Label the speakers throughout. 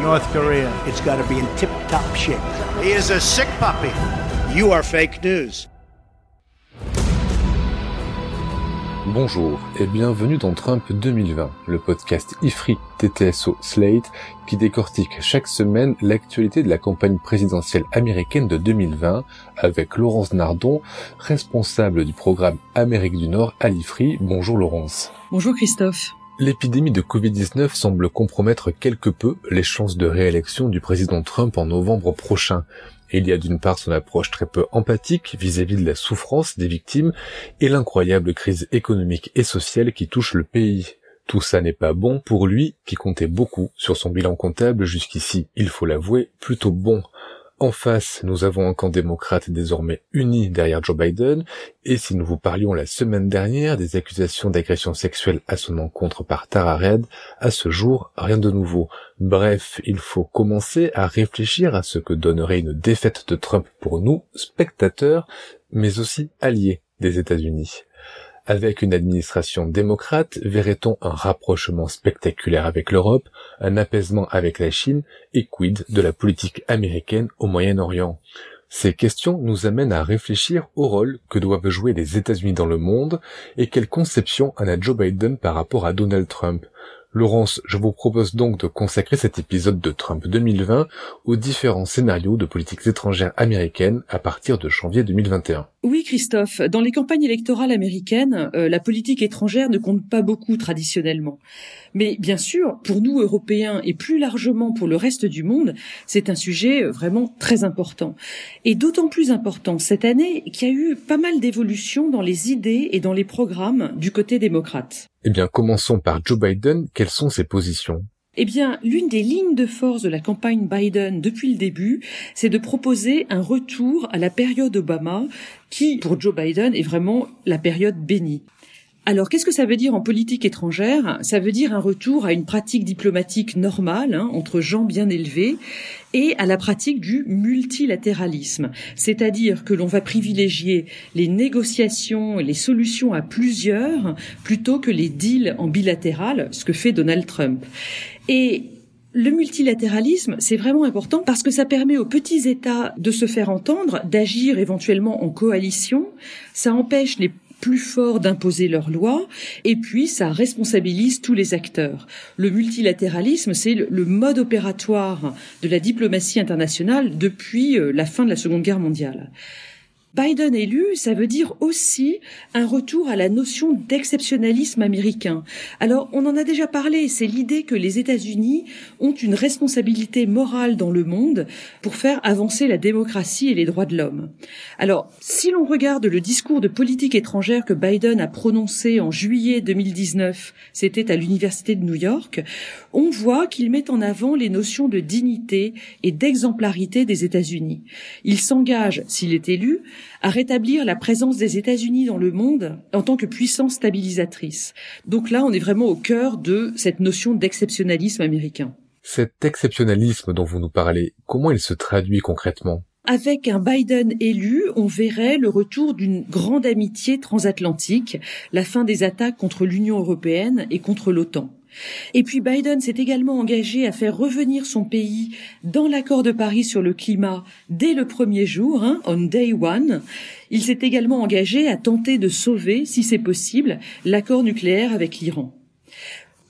Speaker 1: North Korea.
Speaker 2: It's got to be in tip top shape. He is a sick puppy. You are fake news.
Speaker 3: Bonjour et bienvenue dans Trump 2020, le podcast IFRI TTSO Slate qui décortique chaque semaine l'actualité de la campagne présidentielle américaine de 2020 avec Laurence Nardon, responsable du programme Amérique du Nord à l'IFRI. Bonjour Laurence.
Speaker 4: Bonjour Christophe.
Speaker 3: L'épidémie de Covid-19 semble compromettre quelque peu les chances de réélection du président Trump en novembre prochain. Il y a d'une part son approche très peu empathique vis-à-vis de la souffrance des victimes et l'incroyable crise économique et sociale qui touche le pays. Tout ça n'est pas bon pour lui qui comptait beaucoup sur son bilan comptable jusqu'ici, il faut l'avouer, plutôt bon. En face, nous avons un camp démocrate désormais uni derrière Joe Biden, et si nous vous parlions la semaine dernière des accusations d'agression sexuelle à son encontre par Tara Reid, à ce jour, rien de nouveau. Bref, il faut commencer à réfléchir à ce que donnerait une défaite de Trump pour nous, spectateurs, mais aussi alliés des États-Unis. Avec une administration démocrate, verrait-on un rapprochement spectaculaire avec l'Europe, un apaisement avec la Chine et quid de la politique américaine au Moyen-Orient? Ces questions nous amènent à réfléchir au rôle que doivent jouer les États-Unis dans le monde et quelle conception en a Joe Biden par rapport à Donald Trump. Laurence, je vous propose donc de consacrer cet épisode de Trump 2020 aux différents scénarios de politiques étrangères américaines à partir de janvier 2021.
Speaker 4: Oui Christophe, dans les campagnes électorales américaines, euh, la politique étrangère ne compte pas beaucoup traditionnellement. Mais bien sûr, pour nous Européens et plus largement pour le reste du monde, c'est un sujet euh, vraiment très important. Et d'autant plus important cette année qu'il y a eu pas mal d'évolutions dans les idées et dans les programmes du côté démocrate.
Speaker 3: Eh bien, commençons par Joe Biden. Quelles sont ses positions?
Speaker 4: Eh bien, l'une des lignes de force de la campagne Biden depuis le début, c'est de proposer un retour à la période Obama, qui, pour Joe Biden, est vraiment la période bénie. Alors, qu'est-ce que ça veut dire en politique étrangère? Ça veut dire un retour à une pratique diplomatique normale, hein, entre gens bien élevés, et à la pratique du multilatéralisme, c'est-à-dire que l'on va privilégier les négociations les solutions à plusieurs plutôt que les deals en bilatéral, ce que fait Donald Trump. Et le multilatéralisme, c'est vraiment important parce que ça permet aux petits États de se faire entendre, d'agir éventuellement en coalition. Ça empêche les plus forts d'imposer leurs lois, et puis ça responsabilise tous les acteurs. Le multilatéralisme, c'est le, le mode opératoire de la diplomatie internationale depuis euh, la fin de la Seconde Guerre mondiale. Biden élu, ça veut dire aussi un retour à la notion d'exceptionnalisme américain. Alors, on en a déjà parlé, c'est l'idée que les États-Unis ont une responsabilité morale dans le monde pour faire avancer la démocratie et les droits de l'homme. Alors, si l'on regarde le discours de politique étrangère que Biden a prononcé en juillet 2019, c'était à l'Université de New York, on voit qu'il met en avant les notions de dignité et d'exemplarité des États-Unis. Il s'engage, s'il est élu, à rétablir la présence des États-Unis dans le monde en tant que puissance stabilisatrice. Donc là, on est vraiment au cœur de cette notion d'exceptionnalisme américain.
Speaker 3: Cet exceptionnalisme dont vous nous parlez, comment il se traduit concrètement?
Speaker 4: Avec un Biden élu, on verrait le retour d'une grande amitié transatlantique, la fin des attaques contre l'Union européenne et contre l'OTAN. Et puis Biden s'est également engagé à faire revenir son pays dans l'accord de Paris sur le climat dès le premier jour, hein, on day one. Il s'est également engagé à tenter de sauver, si c'est possible, l'accord nucléaire avec l'Iran.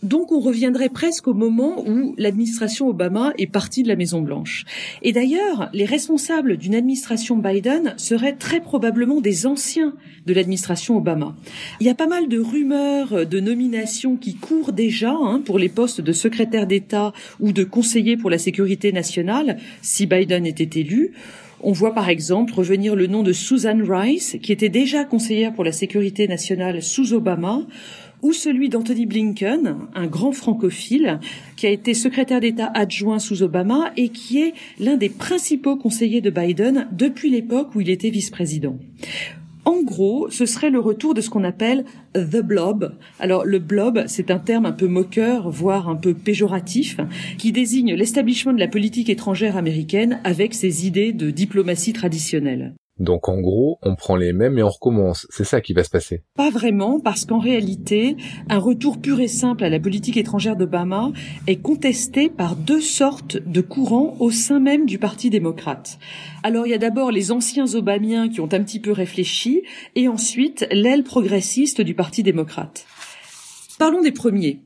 Speaker 4: Donc on reviendrait presque au moment où l'administration Obama est partie de la Maison Blanche. Et d'ailleurs, les responsables d'une administration Biden seraient très probablement des anciens de l'administration Obama. Il y a pas mal de rumeurs de nominations qui courent déjà hein, pour les postes de secrétaire d'État ou de conseiller pour la sécurité nationale si Biden était élu. On voit par exemple revenir le nom de Susan Rice, qui était déjà conseillère pour la sécurité nationale sous Obama, ou celui d'Anthony Blinken, un grand francophile, qui a été secrétaire d'État adjoint sous Obama et qui est l'un des principaux conseillers de Biden depuis l'époque où il était vice-président. En gros, ce serait le retour de ce qu'on appelle the blob. Alors le blob, c'est un terme un peu moqueur, voire un peu péjoratif, qui désigne l'establishment de la politique étrangère américaine avec ses idées de diplomatie traditionnelle.
Speaker 3: Donc en gros, on prend les mêmes et on recommence. C'est ça qui va se passer.
Speaker 4: Pas vraiment, parce qu'en réalité, un retour pur et simple à la politique étrangère d'Obama est contesté par deux sortes de courants au sein même du Parti démocrate. Alors il y a d'abord les anciens Obamiens qui ont un petit peu réfléchi, et ensuite l'aile progressiste du Parti démocrate. Parlons des premiers.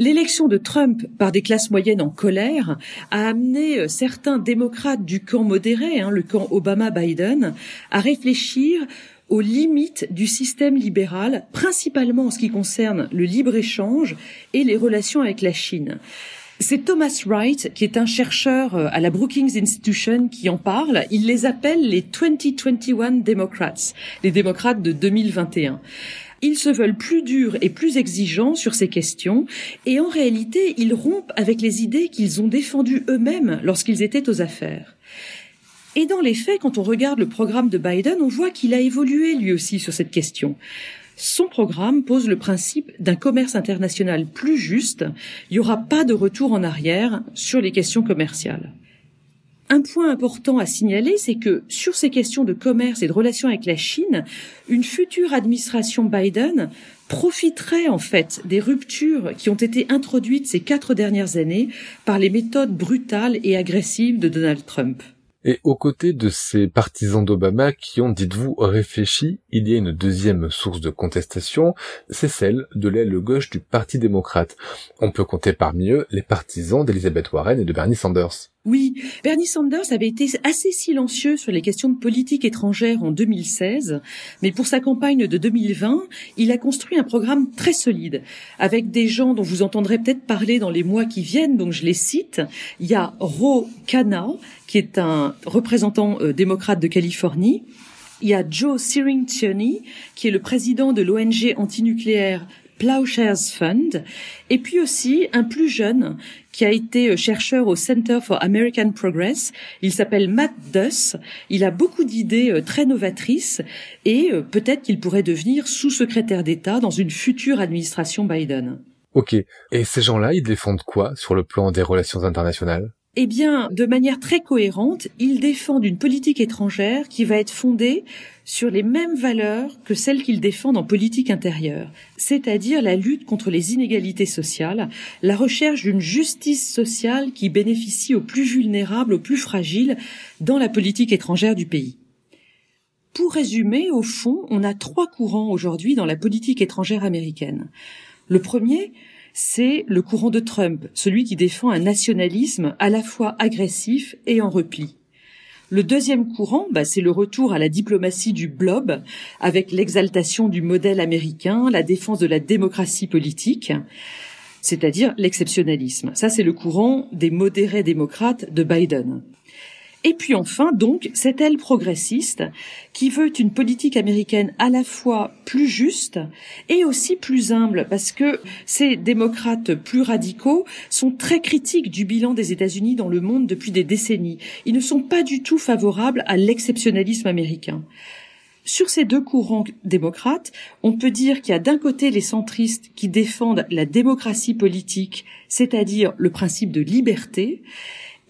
Speaker 4: L'élection de Trump par des classes moyennes en colère a amené euh, certains démocrates du camp modéré, hein, le camp Obama-Biden, à réfléchir aux limites du système libéral, principalement en ce qui concerne le libre-échange et les relations avec la Chine. C'est Thomas Wright, qui est un chercheur euh, à la Brookings Institution, qui en parle. Il les appelle les 2021 Democrats, les démocrates de 2021. Ils se veulent plus durs et plus exigeants sur ces questions, et en réalité, ils rompent avec les idées qu'ils ont défendues eux-mêmes lorsqu'ils étaient aux affaires. Et dans les faits, quand on regarde le programme de Biden, on voit qu'il a évolué lui aussi sur cette question. Son programme pose le principe d'un commerce international plus juste. Il n'y aura pas de retour en arrière sur les questions commerciales. Un point important à signaler, c'est que sur ces questions de commerce et de relations avec la Chine, une future administration Biden profiterait en fait des ruptures qui ont été introduites ces quatre dernières années par les méthodes brutales et agressives de Donald Trump.
Speaker 3: Et aux côtés de ces partisans d'Obama qui ont, dites-vous, réfléchi, il y a une deuxième source de contestation, c'est celle de l'aile gauche du Parti démocrate. On peut compter parmi eux les partisans d'Elizabeth Warren et de Bernie Sanders.
Speaker 4: Oui, Bernie Sanders avait été assez silencieux sur les questions de politique étrangère en 2016, mais pour sa campagne de 2020, il a construit un programme très solide, avec des gens dont vous entendrez peut-être parler dans les mois qui viennent, donc je les cite. Il y a Ro Khanna, qui est un représentant euh, démocrate de Californie. Il y a Joe Cirintioni, qui est le président de l'ONG antinucléaire Plowshares Fund, et puis aussi un plus jeune qui a été euh, chercheur au Center for American Progress. Il s'appelle Matt Duss. Il a beaucoup d'idées euh, très novatrices et euh, peut-être qu'il pourrait devenir sous-secrétaire d'État dans une future administration Biden.
Speaker 3: Ok. Et ces gens-là, ils défendent quoi sur le plan des relations internationales?
Speaker 4: Eh bien, de manière très cohérente, ils défendent une politique étrangère qui va être fondée sur les mêmes valeurs que celles qu'ils défendent en politique intérieure, c'est-à-dire la lutte contre les inégalités sociales, la recherche d'une justice sociale qui bénéficie aux plus vulnérables, aux plus fragiles dans la politique étrangère du pays. Pour résumer, au fond, on a trois courants aujourd'hui dans la politique étrangère américaine. Le premier, c'est le courant de Trump, celui qui défend un nationalisme à la fois agressif et en repli. Le deuxième courant, bah, c'est le retour à la diplomatie du blob, avec l'exaltation du modèle américain, la défense de la démocratie politique, c'est-à-dire l'exceptionnalisme. Ça, c'est le courant des modérés démocrates de Biden. Et puis enfin, donc, cette aile progressiste qui veut une politique américaine à la fois plus juste et aussi plus humble, parce que ces démocrates plus radicaux sont très critiques du bilan des États-Unis dans le monde depuis des décennies. Ils ne sont pas du tout favorables à l'exceptionnalisme américain. Sur ces deux courants démocrates, on peut dire qu'il y a d'un côté les centristes qui défendent la démocratie politique, c'est-à-dire le principe de liberté,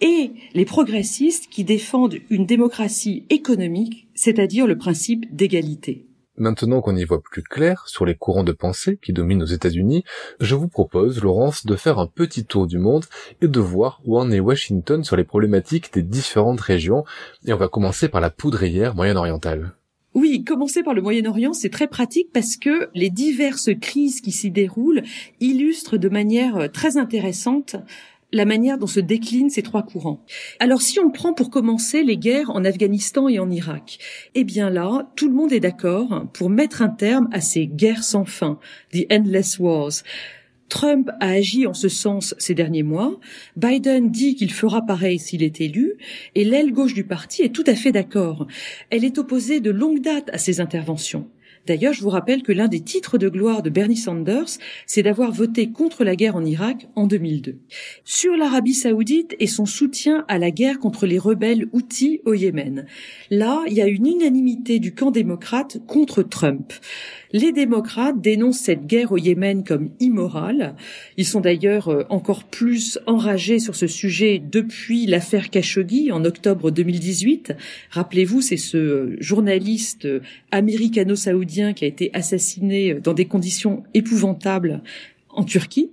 Speaker 4: et les progressistes qui défendent une démocratie économique, c'est-à-dire le principe d'égalité.
Speaker 3: Maintenant qu'on y voit plus clair sur les courants de pensée qui dominent aux États-Unis, je vous propose, Laurence, de faire un petit tour du monde et de voir où en est Washington sur les problématiques des différentes régions. Et on va commencer par la poudrière moyen-orientale.
Speaker 4: Oui, commencer par le Moyen-Orient, c'est très pratique parce que les diverses crises qui s'y déroulent illustrent de manière très intéressante la manière dont se déclinent ces trois courants. Alors si on prend pour commencer les guerres en Afghanistan et en Irak, eh bien là, tout le monde est d'accord pour mettre un terme à ces guerres sans fin, the endless wars. Trump a agi en ce sens ces derniers mois, Biden dit qu'il fera pareil s'il est élu, et l'aile gauche du parti est tout à fait d'accord. Elle est opposée de longue date à ces interventions. D'ailleurs, je vous rappelle que l'un des titres de gloire de Bernie Sanders, c'est d'avoir voté contre la guerre en Irak en 2002. Sur l'Arabie saoudite et son soutien à la guerre contre les rebelles Houthis au Yémen. Là, il y a une unanimité du camp démocrate contre Trump. Les démocrates dénoncent cette guerre au Yémen comme immorale. Ils sont d'ailleurs euh, encore plus enragés sur ce sujet depuis l'affaire Khashoggi en octobre 2018. Rappelez-vous, c'est ce euh, journaliste euh, américano-saoudien qui a été assassiné dans des conditions épouvantables en Turquie.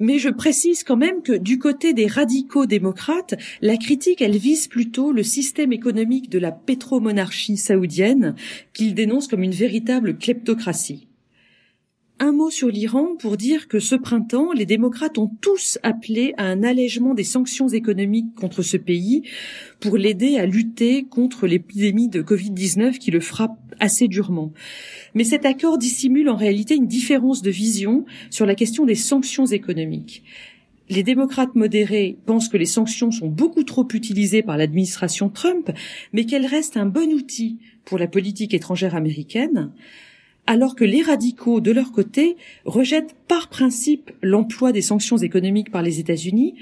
Speaker 4: Mais je précise quand même que du côté des radicaux démocrates, la critique, elle vise plutôt le système économique de la pétromonarchie saoudienne, qu'ils dénoncent comme une véritable kleptocratie. Un mot sur l'Iran pour dire que ce printemps, les démocrates ont tous appelé à un allègement des sanctions économiques contre ce pays pour l'aider à lutter contre l'épidémie de Covid-19 qui le frappe assez durement. Mais cet accord dissimule en réalité une différence de vision sur la question des sanctions économiques. Les démocrates modérés pensent que les sanctions sont beaucoup trop utilisées par l'administration Trump, mais qu'elles restent un bon outil pour la politique étrangère américaine, alors que les radicaux, de leur côté, rejettent par principe l'emploi des sanctions économiques par les États-Unis,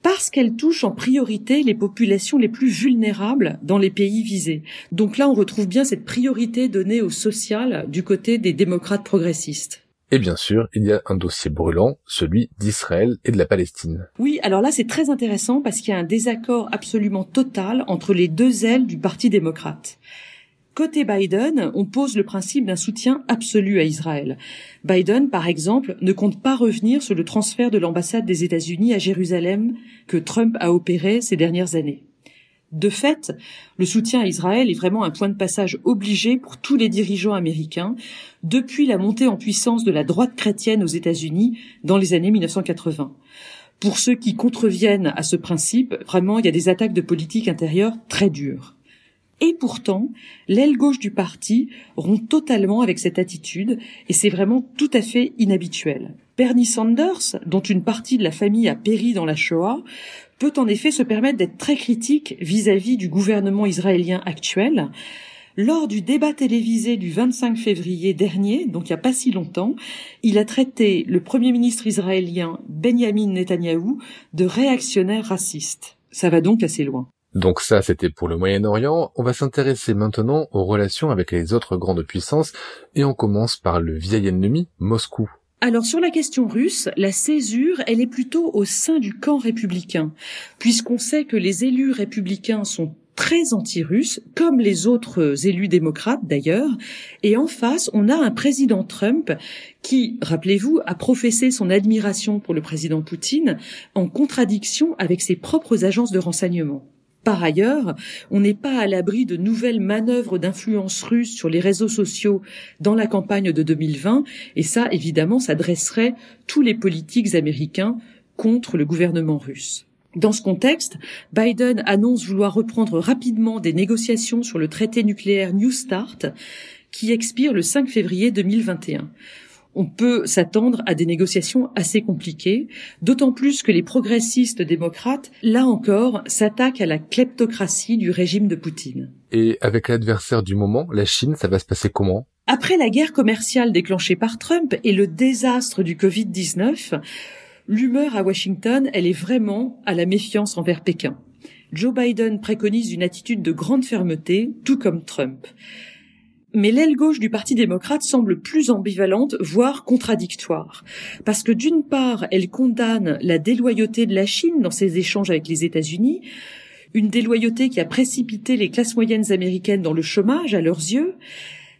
Speaker 4: parce qu'elle touche en priorité les populations les plus vulnérables dans les pays visés. Donc là, on retrouve bien cette priorité donnée au social du côté des démocrates progressistes.
Speaker 3: Et bien sûr, il y a un dossier brûlant, celui d'Israël et de la Palestine.
Speaker 4: Oui, alors là, c'est très intéressant parce qu'il y a un désaccord absolument total entre les deux ailes du Parti démocrate. Côté Biden, on pose le principe d'un soutien absolu à Israël. Biden, par exemple, ne compte pas revenir sur le transfert de l'ambassade des États-Unis à Jérusalem que Trump a opéré ces dernières années. De fait, le soutien à Israël est vraiment un point de passage obligé pour tous les dirigeants américains depuis la montée en puissance de la droite chrétienne aux États-Unis dans les années 1980. Pour ceux qui contreviennent à ce principe, vraiment, il y a des attaques de politique intérieure très dures. Et pourtant, l'aile gauche du parti rompt totalement avec cette attitude, et c'est vraiment tout à fait inhabituel. Bernie Sanders, dont une partie de la famille a péri dans la Shoah, peut en effet se permettre d'être très critique vis-à-vis du gouvernement israélien actuel. Lors du débat télévisé du 25 février dernier, donc il n'y a pas si longtemps, il a traité le premier ministre israélien Benjamin Netanyahou de réactionnaire raciste. Ça va donc assez loin.
Speaker 3: Donc ça, c'était pour le Moyen-Orient. On va s'intéresser maintenant aux relations avec les autres grandes puissances, et on commence par le vieil ennemi, Moscou.
Speaker 4: Alors sur la question russe, la césure, elle est plutôt au sein du camp républicain, puisqu'on sait que les élus républicains sont très anti-russes, comme les autres élus démocrates d'ailleurs, et en face, on a un président Trump qui, rappelez-vous, a professé son admiration pour le président Poutine en contradiction avec ses propres agences de renseignement. Par ailleurs, on n'est pas à l'abri de nouvelles manœuvres d'influence russe sur les réseaux sociaux dans la campagne de 2020, et ça, évidemment, s'adresserait tous les politiques américains contre le gouvernement russe. Dans ce contexte, Biden annonce vouloir reprendre rapidement des négociations sur le traité nucléaire New Start, qui expire le 5 février 2021 on peut s'attendre à des négociations assez compliquées, d'autant plus que les progressistes démocrates, là encore, s'attaquent à la kleptocratie du régime de Poutine.
Speaker 3: Et avec l'adversaire du moment, la Chine, ça va se passer comment?
Speaker 4: Après la guerre commerciale déclenchée par Trump et le désastre du Covid-19, l'humeur à Washington, elle est vraiment à la méfiance envers Pékin. Joe Biden préconise une attitude de grande fermeté, tout comme Trump mais l'aile gauche du Parti démocrate semble plus ambivalente, voire contradictoire. Parce que d'une part, elle condamne la déloyauté de la Chine dans ses échanges avec les États-Unis, une déloyauté qui a précipité les classes moyennes américaines dans le chômage à leurs yeux,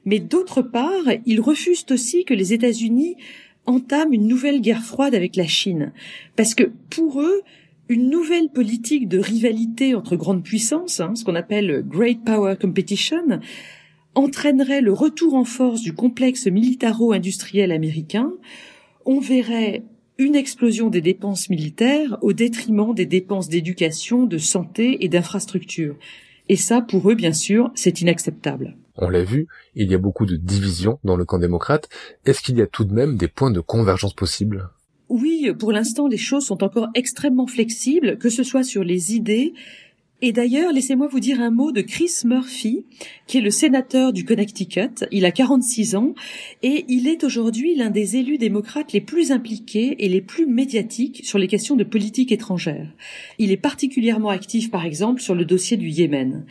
Speaker 4: mais d'autre part, ils refusent aussi que les États-Unis entament une nouvelle guerre froide avec la Chine. Parce que pour eux, une nouvelle politique de rivalité entre grandes puissances, hein, ce qu'on appelle Great Power Competition, entraînerait le retour en force du complexe militaro-industriel américain, on verrait une explosion des dépenses militaires au détriment des dépenses d'éducation, de santé et d'infrastructure. Et ça, pour eux, bien sûr, c'est inacceptable.
Speaker 3: On l'a vu, il y a beaucoup de divisions dans le camp démocrate. Est-ce qu'il y a tout de même des points de convergence possibles?
Speaker 4: Oui, pour l'instant, les choses sont encore extrêmement flexibles, que ce soit sur les idées, Et d'ailleurs, laissez-moi vous dire un mot de Chris Murphy, qui est le sénateur du Connecticut. Il a 46 ans et il est aujourd'hui l'un des élus démocrates les plus impliqués et les plus médiatiques sur les questions de politique étrangère. Il est particulièrement actif, par exemple, sur le dossier du Yémen.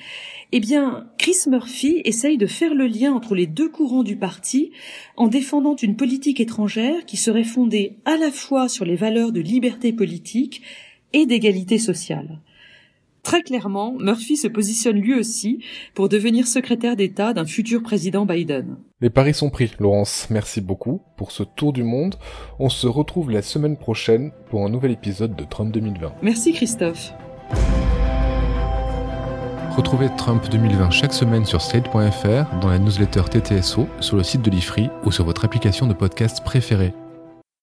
Speaker 4: Eh bien, Chris Murphy essaye de faire le lien entre les deux courants du parti en défendant une politique étrangère qui serait fondée à la fois sur les valeurs de liberté politique et d'égalité sociale. Très clairement, Murphy se positionne lui aussi pour devenir secrétaire d'État d'un futur président Biden.
Speaker 3: Les paris sont pris, Laurence. Merci beaucoup pour ce tour du monde. On se retrouve la semaine prochaine pour un nouvel épisode de Trump 2020.
Speaker 4: Merci Christophe.
Speaker 3: Retrouvez Trump 2020 chaque semaine sur slate.fr, dans la newsletter TTSO, sur le site de l'IFRI ou sur votre application de podcast préférée.